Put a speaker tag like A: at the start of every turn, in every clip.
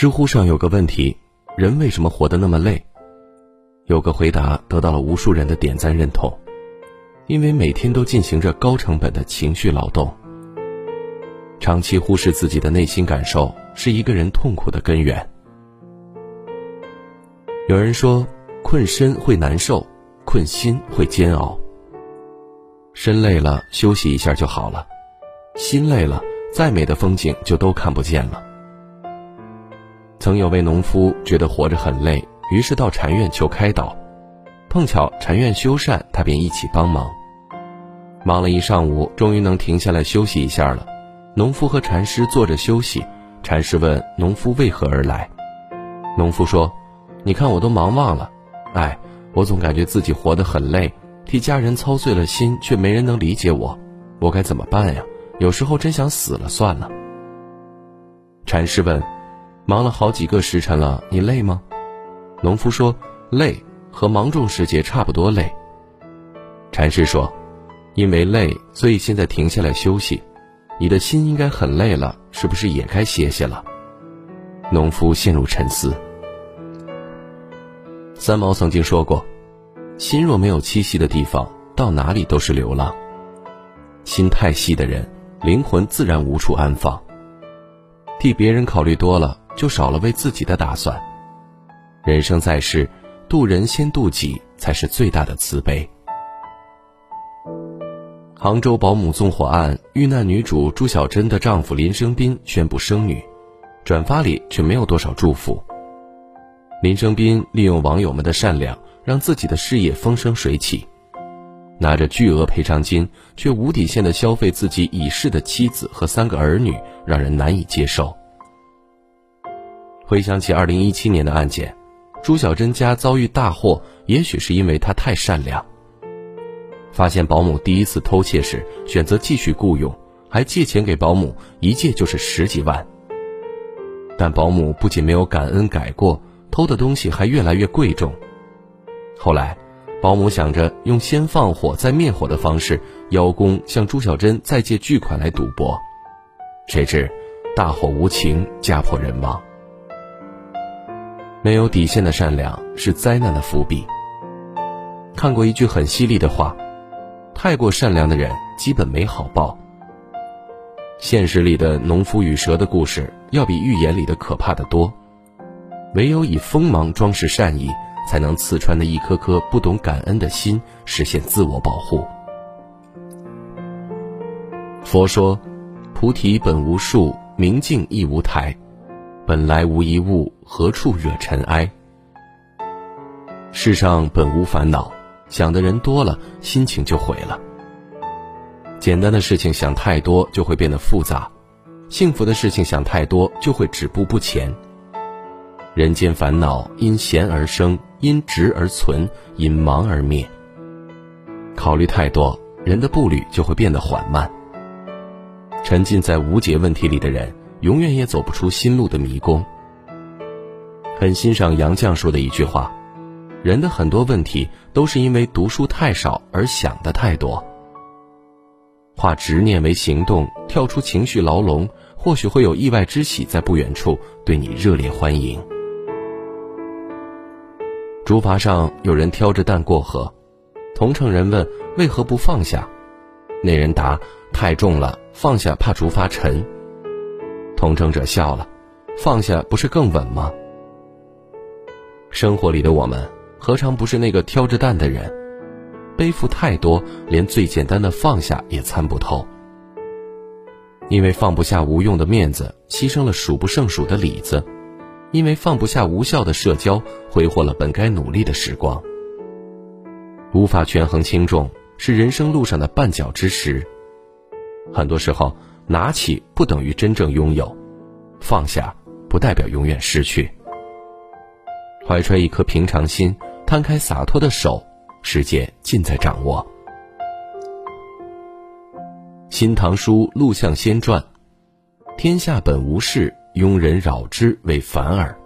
A: 知乎上有个问题：人为什么活得那么累？有个回答得到了无数人的点赞认同，因为每天都进行着高成本的情绪劳动。长期忽视自己的内心感受，是一个人痛苦的根源。有人说，困身会难受，困心会煎熬。身累了，休息一下就好了；心累了，再美的风景就都看不见了。曾有位农夫觉得活着很累，于是到禅院求开导，碰巧禅院修缮，他便一起帮忙。忙了一上午，终于能停下来休息一下了。农夫和禅师坐着休息，禅师问农夫为何而来，农夫说：“你看我都忙忘了，哎，我总感觉自己活得很累，替家人操碎了心，却没人能理解我，我该怎么办呀？有时候真想死了算了。”禅师问：“忙了好几个时辰了，你累吗？”农夫说：“累，和芒种时节差不多累。”禅师说：“因为累，所以现在停下来休息。”你的心应该很累了，是不是也该歇歇了？农夫陷入沉思。三毛曾经说过：“心若没有栖息的地方，到哪里都是流浪。心太细的人，灵魂自然无处安放。替别人考虑多了，就少了为自己的打算。人生在世，渡人先渡己，才是最大的慈悲。”杭州保姆纵火案遇难女主朱小珍的丈夫林生斌宣布生女，转发里却没有多少祝福。林生斌利用网友们的善良，让自己的事业风生水起，拿着巨额赔偿金却无底线的消费自己已逝的妻子和三个儿女，让人难以接受。回想起二零一七年的案件，朱小珍家遭遇大祸，也许是因为她太善良。发现保姆第一次偷窃时，选择继续雇佣，还借钱给保姆，一借就是十几万。但保姆不仅没有感恩改过，偷的东西还越来越贵重。后来，保姆想着用先放火再灭火的方式邀功，向朱小珍再借巨款来赌博，谁知大火无情，家破人亡。没有底线的善良是灾难的伏笔。看过一句很犀利的话。太过善良的人，基本没好报。现实里的农夫与蛇的故事，要比寓言里的可怕的多。唯有以锋芒装饰善意，才能刺穿那一颗颗不懂感恩的心，实现自我保护。佛说：“菩提本无树，明镜亦无台，本来无一物，何处惹尘埃？”世上本无烦恼。想的人多了，心情就毁了。简单的事情想太多，就会变得复杂；幸福的事情想太多，就会止步不前。人间烦恼因闲而生，因执而存，因忙而灭。考虑太多，人的步履就会变得缓慢。沉浸在无解问题里的人，永远也走不出心路的迷宫。很欣赏杨绛说的一句话。人的很多问题都是因为读书太少而想的太多。化执念为行动，跳出情绪牢笼，或许会有意外之喜在不远处对你热烈欢迎。竹筏上有人挑着担过河，同乘人问为何不放下，那人答太重了，放下怕竹筏沉。同乘者笑了，放下不是更稳吗？生活里的我们。何尝不是那个挑着担的人，背负太多，连最简单的放下也参不透。因为放不下无用的面子，牺牲了数不胜数的里子；因为放不下无效的社交，挥霍了本该努力的时光。无法权衡轻重，是人生路上的绊脚之石。很多时候，拿起不等于真正拥有，放下不代表永远失去。怀揣一颗平常心。摊开洒脱的手，世界尽在掌握。《新唐书·陆象先传》：天下本无事，庸人扰之为反耳。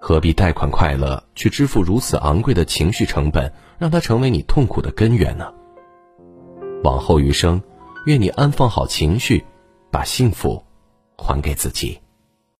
A: 何必贷款快乐，去支付如此昂贵的情绪成本，让它成为你痛苦的根源呢？往后余生，愿你安放好情绪，把幸福还给自己。